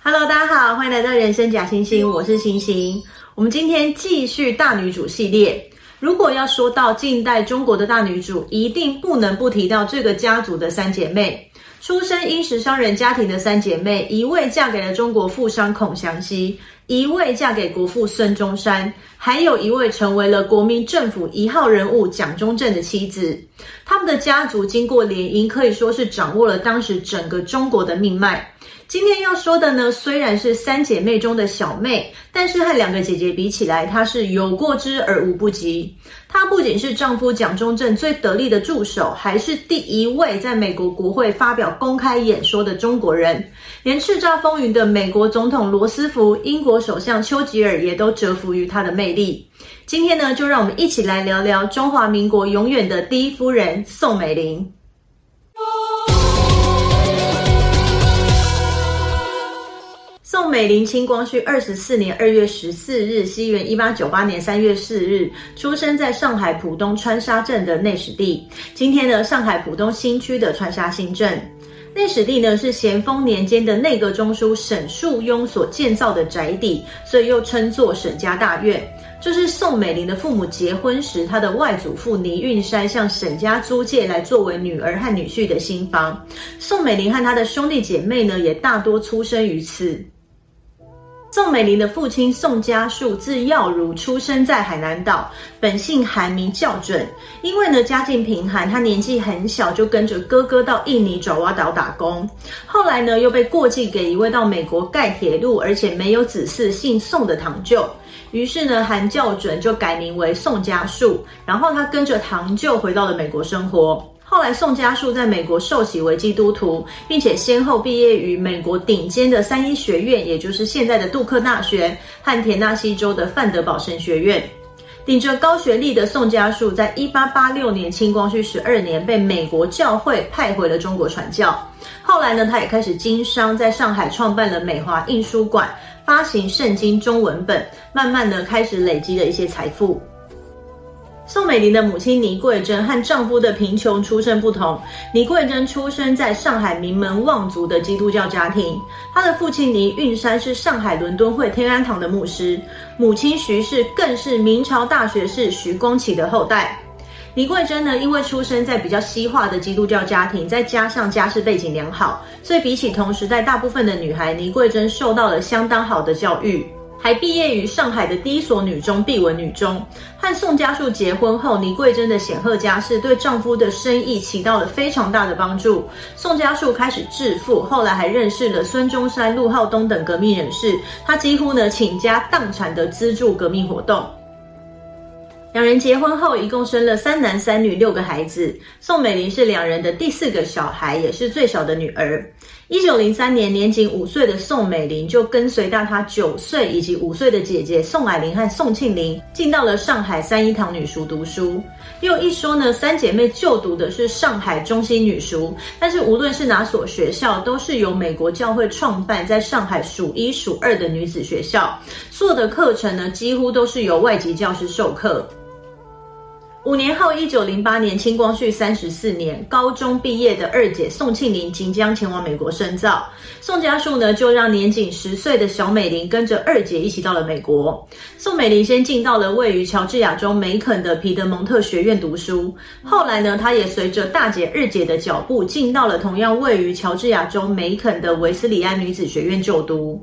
Hello，大家好，欢迎来到人生假星星，我是星星。我们今天继续大女主系列。如果要说到近代中国的大女主，一定不能不提到这个家族的三姐妹。出身殷实商人家庭的三姐妹，一位嫁给了中国富商孔祥熙，一位嫁给国父孙中山，还有一位成为了国民政府一号人物蒋中正的妻子。他们的家族经过联姻，可以说是掌握了当时整个中国的命脉。今天要说的呢，虽然是三姐妹中的小妹，但是和两个姐姐比起来，她是有过之而无不及。她不仅是丈夫蒋中正最得力的助手，还是第一位在美国国会发表公开演说的中国人，连叱咤风云的美国总统罗斯福、英国首相丘吉尔也都折服于她的魅力。今天呢，就让我们一起来聊聊中华民国永远的第一夫人宋美龄。宋美龄，清光绪二十四年二月十四日，西元一八九八年三月四日，出生在上海浦东川沙镇的内史地。今天呢，上海浦东新区的川沙新镇。内史地呢，是咸丰年间的内阁中书沈树庸所建造的宅邸，所以又称作沈家大院。就是宋美龄的父母结婚时，她的外祖父倪运山向沈家租借来作为女儿和女婿的新房。宋美龄和他的兄弟姐妹呢，也大多出生于此。宋美龄的父亲宋家树字耀如，出生在海南岛，本姓韩，名教准。因为呢家境贫寒，他年纪很小就跟着哥哥到印尼爪哇岛打工，后来呢又被过继给一位到美国盖铁路而且没有子嗣、姓宋的堂舅。于是呢韩教准就改名为宋家树，然后他跟着堂舅回到了美国生活。后来，宋家树在美国受洗为基督徒，并且先后毕业于美国顶尖的三一学院，也就是现在的杜克大学和田纳西州的范德堡神学院。顶着高学历的宋家树，在一八八六年清光绪十二年被美国教会派回了中国传教。后来呢，他也开始经商，在上海创办了美华印书馆，发行圣经中文本，慢慢的开始累积了一些财富。宋美龄的母亲倪桂珍和丈夫的贫穷出身不同。倪桂珍出生在上海名门望族的基督教家庭，她的父亲倪运山是上海伦敦会天安堂的牧师，母亲徐氏更是明朝大学士徐光启的后代。倪桂珍呢，因为出生在比较西化的基督教家庭，再加上家世背景良好，所以比起同时代大部分的女孩，倪桂珍受到了相当好的教育。还毕业于上海的第一所女中碧文女中。和宋家树结婚后，倪桂珍的显赫家世对丈夫的生意起到了非常大的帮助。宋家树开始致富，后来还认识了孙中山、陆浩东等革命人士，他几乎呢倾家荡产的资助革命活动。两人结婚后，一共生了三男三女六个孩子。宋美龄是两人的第四个小孩，也是最小的女儿。一九零三年，年仅五岁的宋美龄就跟随大她九岁以及五岁的姐姐宋霭龄和宋庆龄进到了上海三一堂女塾读书。又一说呢，三姐妹就读的是上海中心女塾，但是无论是哪所学校，都是由美国教会创办，在上海数一数二的女子学校。所有的课程呢，几乎都是由外籍教师授课。五年后，一九零八年，清光绪三十四年，高中毕业的二姐宋庆龄即将前往美国深造，宋家树呢就让年仅十岁的小美玲跟着二姐一起到了美国。宋美龄先进到了位于乔治亚州梅肯的皮德蒙特学院读书，后来呢，她也随着大姐、二姐的脚步，进到了同样位于乔治亚州梅肯的维斯里安女子学院就读。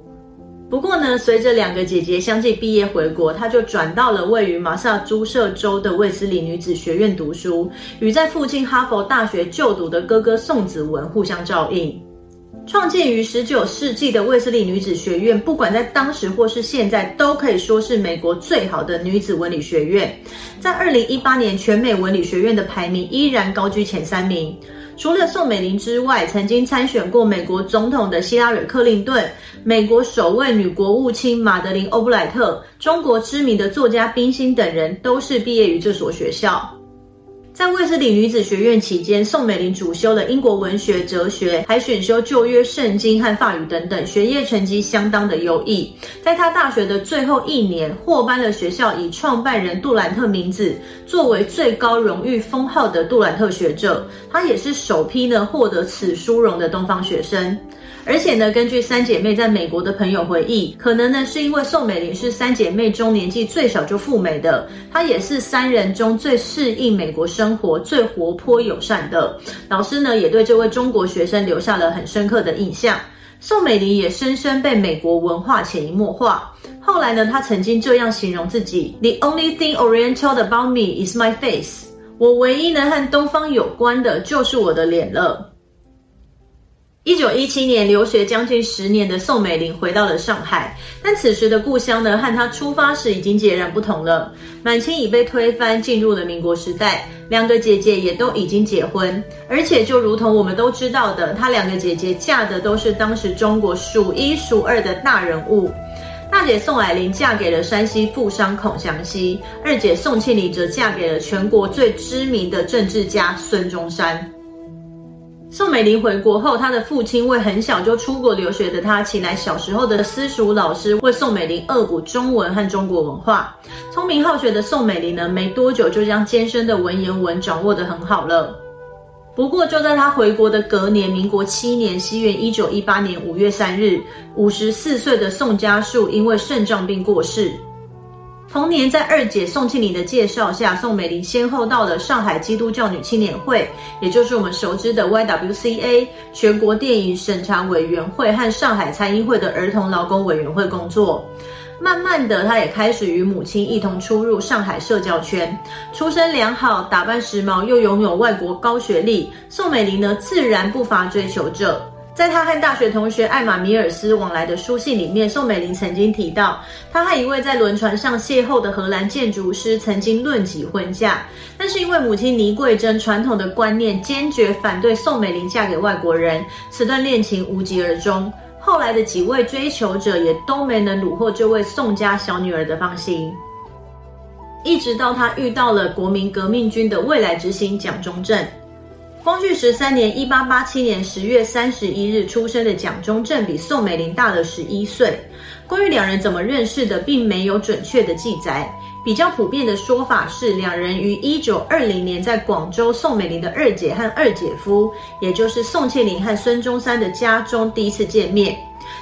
不过呢，随着两个姐姐相继毕业回国，她就转到了位于马萨诸塞州的卫斯理女子学院读书，与在附近哈佛大学就读的哥哥宋子文互相照应。创建于十九世纪的卫斯理女子学院，不管在当时或是现在，都可以说是美国最好的女子文理学院。在二零一八年全美文理学院的排名依然高居前三名。除了宋美龄之外，曾经参选过美国总统的希拉里·克林顿，美国首位女国务卿马德琳·欧布莱特，中国知名的作家冰心等人，都是毕业于这所学校。在卫斯理女子学院期间，宋美龄主修了英国文学、哲学，还选修旧约圣经和法语等等，学业成绩相当的优异。在她大学的最后一年，获颁了学校以创办人杜兰特名字作为最高荣誉封号的杜兰特学者。她也是首批呢获得此殊荣的东方学生。而且呢，根据三姐妹在美国的朋友回忆，可能呢是因为宋美龄是三姐妹中年纪最小就赴美的，她也是三人中最适应美国生生活、最活泼友善的。老师呢也对这位中国学生留下了很深刻的印象。宋美龄也深深被美国文化潜移默化。后来呢，她曾经这样形容自己：“The only thing Oriental about me is my face。”我唯一能和东方有关的就是我的脸了。一九一七年，留学将近十年的宋美龄回到了上海，但此时的故乡呢，和她出发时已经截然不同了。满清已被推翻，进入了民国时代，两个姐姐也都已经结婚，而且就如同我们都知道的，她两个姐姐嫁的都是当时中国数一数二的大人物。大姐宋霭龄嫁给了山西富商孔祥熙，二姐宋庆龄则嫁给了全国最知名的政治家孙中山。宋美龄回国后，她的父亲为很小就出国留学的她，请来小时候的私塾老师为宋美龄恶补中文和中国文化。聪明好学的宋美龄呢，没多久就将艰深的文言文掌握得很好了。不过就在她回国的隔年，民国七年，西元一九一八年五月三日，五十四岁的宋嘉树因为肾脏病过世。同年，在二姐宋庆龄的介绍下，宋美龄先后到了上海基督教女青年会，也就是我们熟知的 YWCA 全国电影审查委员会和上海参议会的儿童劳工委员会工作。慢慢的，她也开始与母亲一同出入上海社交圈。出身良好，打扮时髦，又拥有外国高学历，宋美龄呢，自然不乏追求者。在他和大学同学艾玛米尔斯往来的书信里面，宋美龄曾经提到，她和一位在轮船上邂逅的荷兰建筑师曾经论及婚嫁，但是因为母亲倪桂珍传统的观念，坚决反对宋美龄嫁给外国人，此段恋情无疾而终。后来的几位追求者也都没能虏获这位宋家小女儿的芳心，一直到她遇到了国民革命军的未来之星蒋中正。光绪十三年（一八八七年）十月三十一日出生的蒋中正比宋美龄大了十一岁。关于两人怎么认识的，并没有准确的记载。比较普遍的说法是，两人于一九二零年在广州宋美龄的二姐和二姐夫，也就是宋庆龄和孙中山的家中第一次见面。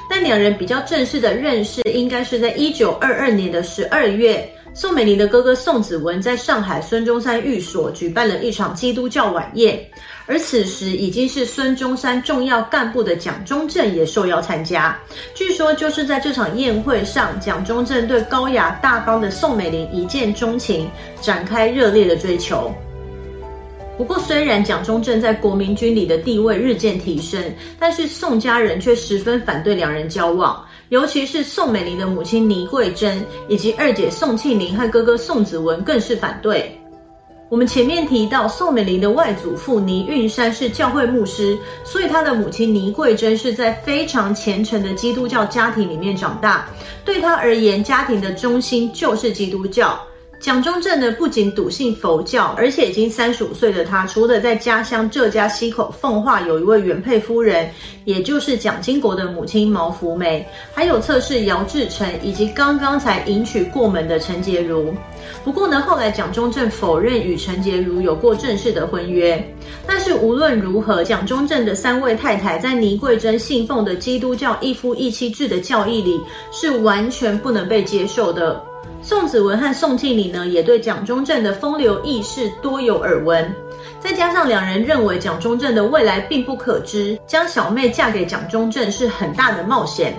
但两人比较正式的认识，应该是在一九二二年的十二月。宋美龄的哥哥宋子文在上海孙中山寓所举办了一场基督教晚宴，而此时已经是孙中山重要干部的蒋中正也受邀参加。据说就是在这场宴会上，蒋中正对高雅大方的宋美龄一见钟情，展开热烈的追求。不过，虽然蒋中正在国民军里的地位日渐提升，但是宋家人却十分反对两人交往。尤其是宋美龄的母亲倪桂珍，以及二姐宋庆龄和哥哥宋子文更是反对。我们前面提到，宋美龄的外祖父倪运山是教会牧师，所以他的母亲倪桂珍是在非常虔诚的基督教家庭里面长大。对他而言，家庭的中心就是基督教。蒋中正呢，不仅笃信佛教，而且已经三十五岁的他，除了在家乡浙江溪口奉化有一位原配夫人，也就是蒋经国的母亲毛福梅，还有侧室姚志成，以及刚刚才迎娶过门的陈洁如。不过呢，后来蒋中正否认与陈洁如有过正式的婚约。但是无论如何，蒋中正的三位太太在倪桂珍信奉的基督教一夫一妻制的教义里，是完全不能被接受的。宋子文和宋庆龄呢，也对蒋中正的风流轶事多有耳闻。再加上两人认为蒋中正的未来并不可知，将小妹嫁给蒋中正是很大的冒险。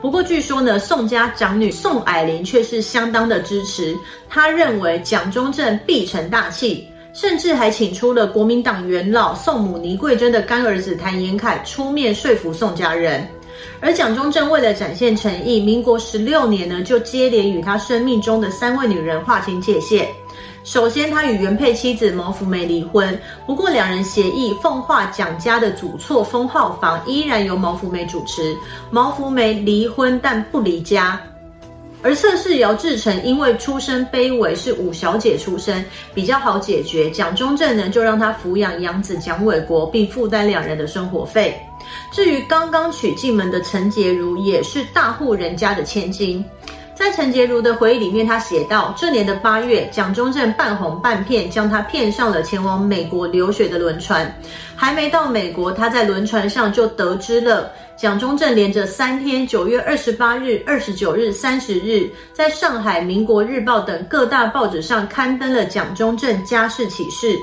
不过据说呢，宋家长女宋霭龄却是相当的支持，她认为蒋中正必成大器，甚至还请出了国民党元老宋母倪桂珍的干儿子谭延闓出面说服宋家人。而蒋中正为了展现诚意，民国十六年呢，就接连与他生命中的三位女人划清界限。首先，他与原配妻子毛福梅离婚，不过两人协议，奉化蒋家的祖厝封号房依然由毛福梅主持。毛福梅离婚但不离家。而侧室姚志诚因为出身卑微，是五小姐出身，比较好解决。蒋中正呢，就让他抚养养子蒋纬国，并负担两人的生活费。至于刚刚娶进门的陈洁如，也是大户人家的千金。在陈洁如的回忆里面，他写道：这年的八月，蒋中正半哄半骗，将他骗上了前往美国留学的轮船。还没到美国，他在轮船上就得知了。蒋中正连着三天，九月二十八日、二十九日、三十日，在上海《民国日报》等各大报纸上刊登了蒋中正家世启事，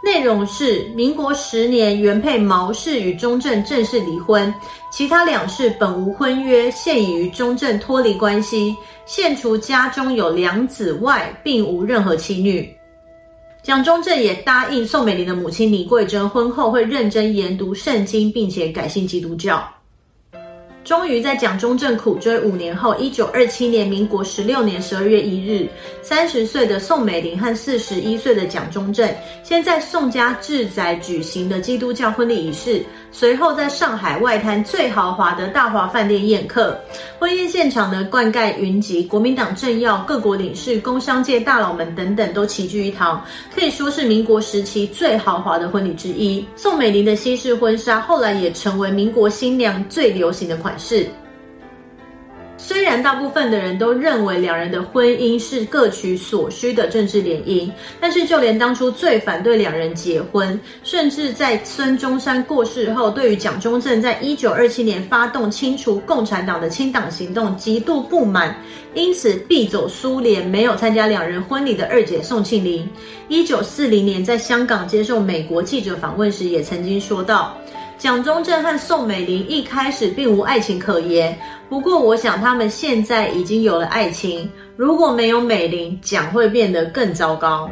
内容是：民国十年，原配毛氏与中正正式离婚，其他两氏本无婚约，现已与中正脱离关系，现除家中有两子外，并无任何妻女。蒋中正也答应宋美龄的母亲倪桂珍，婚后会认真研读圣经，并且改信基督教。终于在蒋中正苦追五年后，一九二七年民国十六年十二月一日，三十岁的宋美龄和四十一岁的蒋中正，先在宋家治宅举行的基督教婚礼仪式。随后，在上海外滩最豪华的大华饭店宴客，婚宴现场呢，冠盖云集，国民党政要、各国领事、工商界大佬们等等都齐聚一堂，可以说是民国时期最豪华的婚礼之一。宋美龄的西式婚纱后来也成为民国新娘最流行的款式。虽然大部分的人都认为两人的婚姻是各取所需的政治联姻，但是就连当初最反对两人结婚，甚至在孙中山过世后，对于蒋中正在一九二七年发动清除共产党的清党行动极度不满，因此避走苏联，没有参加两人婚礼的二姐宋庆龄，一九四零年在香港接受美国记者访问时，也曾经说道。蒋中正和宋美龄一开始并无爱情可言，不过我想他们现在已经有了爱情。如果没有美龄，蒋会变得更糟糕。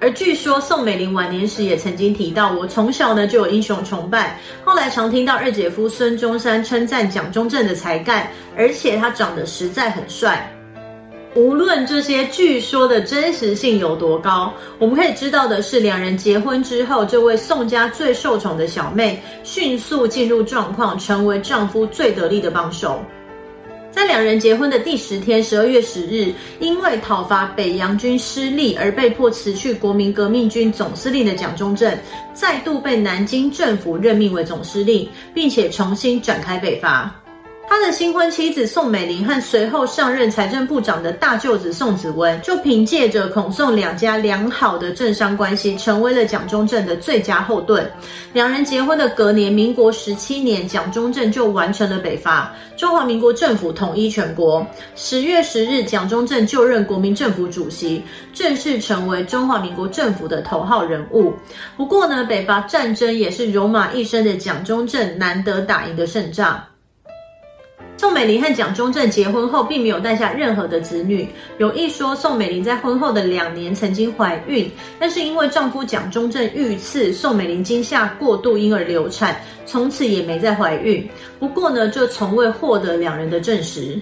而据说宋美龄晚年时也曾经提到，我从小呢就有英雄崇拜，后来常听到二姐夫孙中山称赞蒋中正的才干，而且他长得实在很帅。无论这些据说的真实性有多高，我们可以知道的是，两人结婚之后，这位宋家最受宠的小妹迅速进入状况，成为丈夫最得力的帮手。在两人结婚的第十天，十二月十日，因为讨伐北洋军失利而被迫辞去国民革命军总司令的蒋中正，再度被南京政府任命为总司令，并且重新展开北伐。他的新婚妻子宋美龄和随后上任财政部长的大舅子宋子文，就凭借着孔宋两家良好的政商关系，成为了蒋中正的最佳后盾。两人结婚的隔年，民国十七年，蒋中正就完成了北伐，中华民国政府统一全国。十月十日，蒋中正就任国民政府主席，正式成为中华民国政府的头号人物。不过呢，北伐战争也是戎马一生的蒋中正难得打赢的胜仗。宋美龄和蒋中正结婚后，并没有诞下任何的子女。有一说，宋美龄在婚后的两年曾经怀孕，但是因为丈夫蒋中正遇刺，宋美龄惊吓过度，因而流产，从此也没再怀孕。不过呢，就从未获得两人的证实。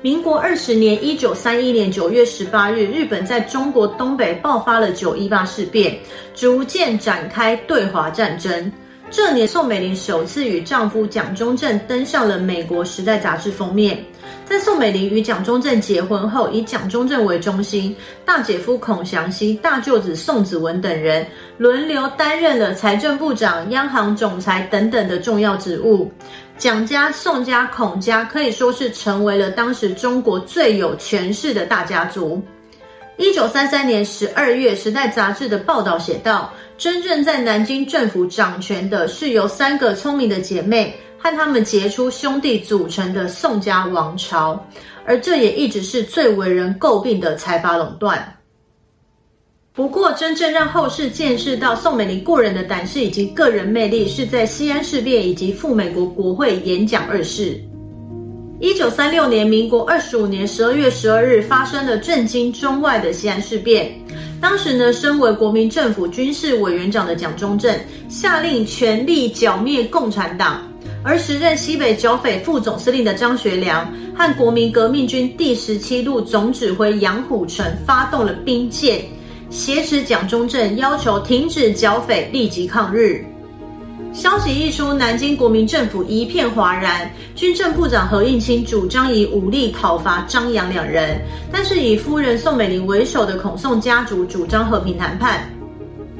民国二十年（一九三一年九月十八日），日本在中国东北爆发了九一八事变，逐渐展开对华战争。这年，宋美龄首次与丈夫蒋中正登上了美国《时代》杂志封面。在宋美龄与蒋中正结婚后，以蒋中正为中心，大姐夫孔祥熙、大舅子宋子文等人轮流担任了财政部长、央行总裁等等的重要职务。蒋家、宋家、孔家可以说是成为了当时中国最有权势的大家族。一九三三年十二月，《时代》杂志的报道写道。真正在南京政府掌权的是由三个聪明的姐妹和他们杰出兄弟组成的宋家王朝，而这也一直是最为人诟病的财阀垄断。不过，真正让后世见识到宋美龄过人的胆识以及个人魅力，是在西安事变以及赴美国国会演讲二事。一九三六年，民国二十五年十二月十二日，发生了震惊中外的西安事变。当时呢，身为国民政府军事委员长的蒋中正下令全力剿灭共产党，而时任西北剿匪副总司令的张学良和国民革命军第十七路总指挥杨虎城发动了兵谏，挟持蒋中正，要求停止剿匪，立即抗日。消息一出，南京国民政府一片哗然。军政部长何应钦主张以武力讨伐张杨两人，但是以夫人宋美龄为首的孔宋家族主张和平谈判。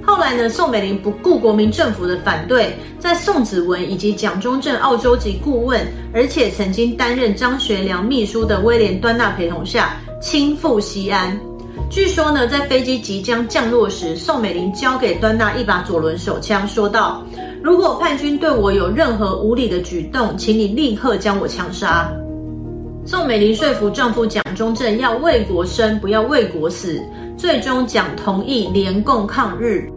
后来呢，宋美龄不顾国民政府的反对，在宋子文以及蒋中正澳洲籍顾问，而且曾经担任张学良秘书的威廉端纳陪同下，亲赴西安。据说呢，在飞机即将降落时，宋美龄交给端纳一把左轮手枪，说道。如果叛军对我有任何无理的举动，请你立刻将我枪杀。宋美龄说服丈夫蒋中正要为国生，不要为国死，最终蒋同意联共抗日。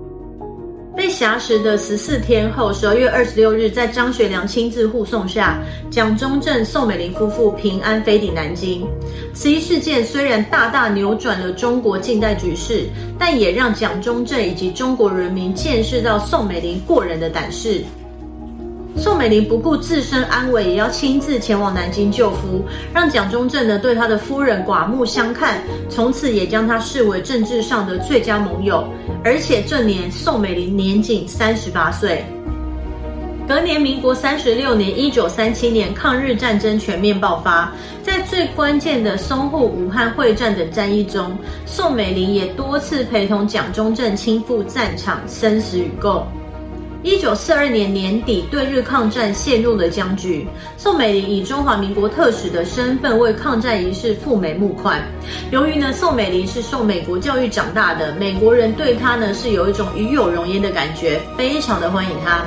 被挟持的十四天后，十二月二十六日，在张学良亲自护送下，蒋中正、宋美龄夫妇平安飞抵南京。此一事件虽然大大扭转了中国近代局势，但也让蒋中正以及中国人民见识到宋美龄过人的胆识。宋美龄不顾自身安危，也要亲自前往南京救夫，让蒋中正呢对他的夫人刮目相看，从此也将他视为政治上的最佳盟友。而且这年宋美龄年仅三十八岁。隔年，民国三十六年（一九三七年），抗日战争全面爆发，在最关键的淞沪、武汉会战等战役中，宋美龄也多次陪同蒋中正亲赴战场，生死与共。一九四二年年底，对日抗战陷入了僵局。宋美龄以中华民国特使的身份为抗战仪式赴美募款。由于呢，宋美龄是受美国教育长大的，美国人对她呢是有一种与有荣焉的感觉，非常的欢迎她。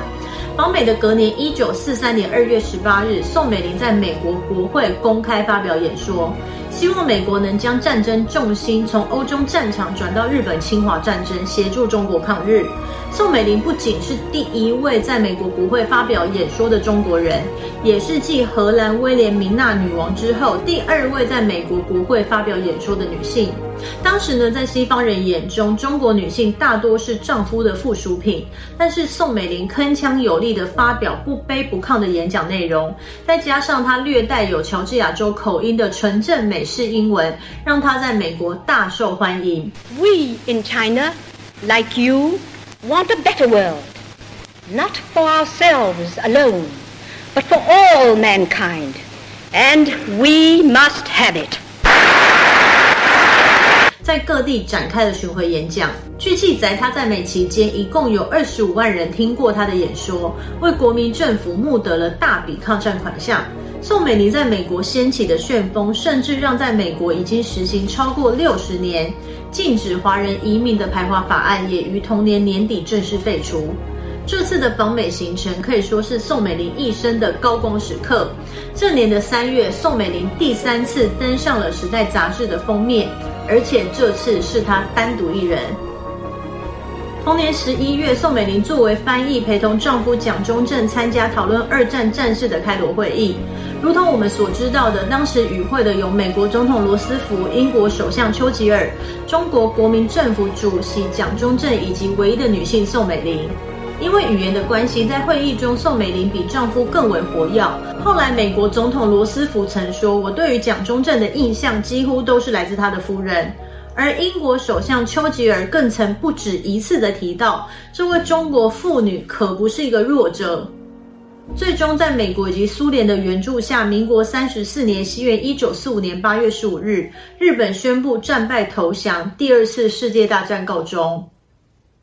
访美的隔年，一九四三年二月十八日，宋美龄在美国国会公开发表演说，希望美国能将战争重心从欧洲战场转到日本侵华战争，协助中国抗日。宋美龄不仅是第一位在美国国会发表演说的中国人，也是继荷兰威廉明娜女王之后第二位在美国国会发表演说的女性。当时呢，在西方人眼中，中国女性大多是丈夫的附属品，但是宋美龄铿锵有力地发表不卑不亢的演讲内容，再加上她略带有乔治亚州口音的纯正美式英文，让她在美国大受欢迎。We in China, like you. Want a better world, not for ourselves alone, but for all mankind, and we must have it. 在各地展开了巡回演讲。据记载，他在美期间一共有二十五万人听过他的演说，为国民政府募得了大笔抗战款项。宋美龄在美国掀起的旋风，甚至让在美国已经实行超过六十年。禁止华人移民的排华法案也于同年年底正式废除。这次的访美行程可以说是宋美龄一生的高光时刻。这年的三月，宋美龄第三次登上了《时代》杂志的封面，而且这次是她单独一人。同年十一月，宋美龄作为翻译，陪同丈夫蒋中正参加讨论二战战事的开罗会议。如同我们所知道的，当时与会的有美国总统罗斯福、英国首相丘吉尔、中国国民政府主席蒋中正以及唯一的女性宋美龄。因为语言的关系，在会议中，宋美龄比丈夫更为活跃。后来，美国总统罗斯福曾说：“我对于蒋中正的印象几乎都是来自他的夫人。”而英国首相丘吉尔更曾不止一次地提到，这位中国妇女可不是一个弱者。最终，在美国以及苏联的援助下，民国三十四年（西元一九四五年八月十五日），日本宣布战败投降，第二次世界大战告终。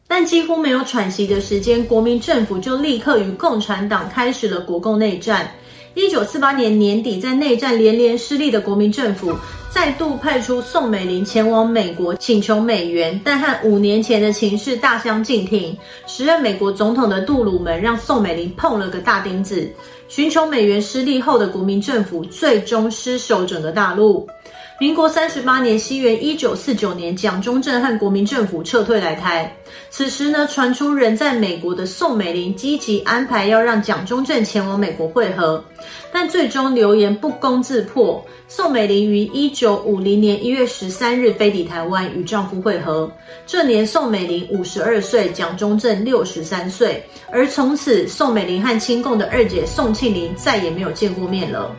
但几乎没有喘息的时间，国民政府就立刻与共产党开始了国共内战。一九四八年年底，在内战连连失利的国民政府，再度派出宋美龄前往美国请求美元，但和五年前的情势大相径庭。时任美国总统的杜鲁门让宋美龄碰了个大钉子。寻求美元失利后的国民政府，最终失守整个大陆。民国三十八年（西元一九四九年），蒋中正和国民政府撤退来台。此时呢，传出人在美国的宋美龄积极安排要让蒋中正前往美国会合，但最终流言不攻自破。宋美龄于一九五零年一月十三日飞抵台湾与丈夫会合。这年宋美龄五十二岁，蒋中正六十三岁。而从此，宋美龄和亲共的二姐宋庆龄再也没有见过面了。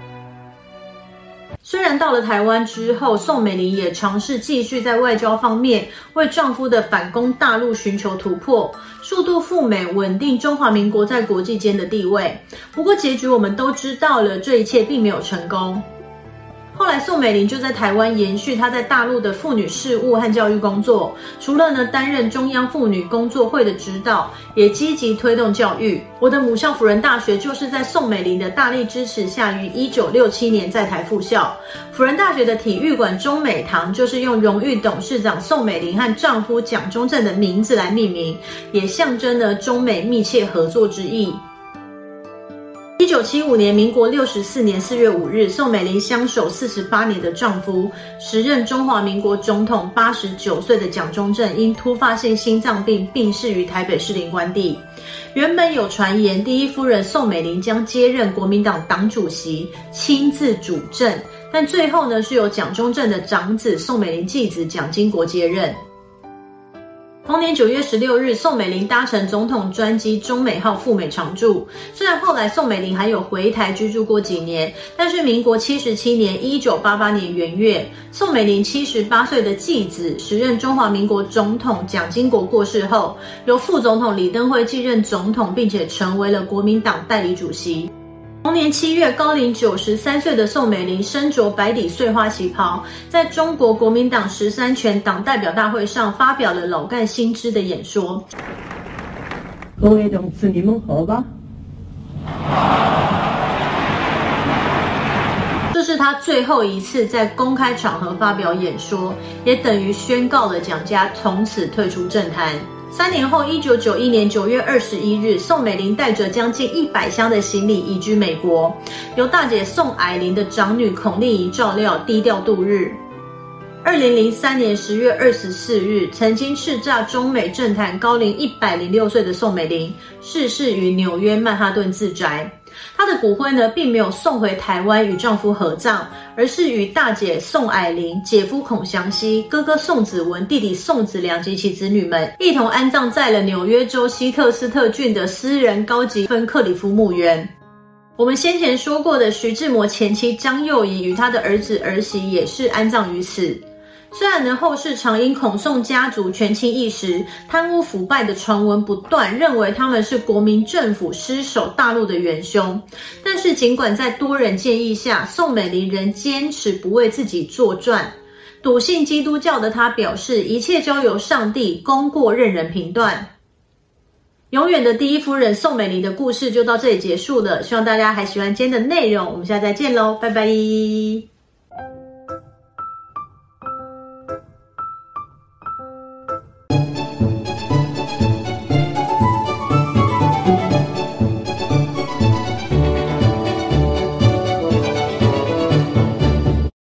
虽然到了台湾之后，宋美龄也尝试继续在外交方面为丈夫的反攻大陆寻求突破，速度赴美，稳定中华民国在国际间的地位。不过结局我们都知道了，这一切并没有成功。后来，宋美龄就在台湾延续她在大陆的妇女事务和教育工作。除了呢担任中央妇女工作会的指导，也积极推动教育。我的母校辅仁大学就是在宋美龄的大力支持下，于一九六七年在台复校。辅仁大学的体育馆中美堂就是用荣誉董事长宋美龄和丈夫蒋中正的名字来命名，也象征了中美密切合作之意。一九七五年，民国六十四年四月五日，宋美龄相守四十八年的丈夫，时任中华民国总统八十九岁的蒋中正，因突发性心脏病病逝于台北士林官邸。原本有传言，第一夫人宋美龄将接任国民党党主席，亲自主政，但最后呢，是由蒋中正的长子宋美龄继子蒋经国接任。同年九月十六日，宋美龄搭乘总统专机中美号赴美常驻。虽然后来宋美龄还有回台居住过几年，但是民国七十七年（一九八八年）元月，宋美龄七十八岁的继子，时任中华民国总统蒋经国过世后，由副总统李登辉继任总统，并且成为了国民党代理主席。同年七月，高龄九十三岁的宋美龄身着白底碎花旗袍，在中国国民党十三全党代表大会上发表了老干新知的演说。各位同志，你们好吧？这是他最后一次在公开场合发表演说，也等于宣告了蒋家从此退出政坛。三年后，一九九一年九月二十一日，宋美龄带着将近一百箱的行李移居美国，由大姐宋霭龄的长女孔令仪照料，低调度日。二零零三年十月二十四日，曾经叱咤中美政坛高龄一百零六岁的宋美龄逝世于纽约曼哈顿自宅。她的骨灰呢，并没有送回台湾与丈夫合葬，而是与大姐宋霭龄、姐夫孔祥熙、哥哥宋子文、弟弟宋子良及其子女们一同安葬在了纽约州希特斯特郡的私人高级芬克里夫墓园。我们先前说过的徐志摩前妻张幼仪与他的儿子儿媳也是安葬于此。虽然呢，后世常因孔宋家族权倾一时、贪污腐败的传闻不断，认为他们是国民政府失守大陆的元凶，但是尽管在多人建议下，宋美龄仍坚持不为自己作传。笃信基督教的她表示，一切交由上帝，功过任人评断。永远的第一夫人宋美龄的故事就到这里结束了，希望大家还喜欢今天的内容，我们下次再见喽，拜拜。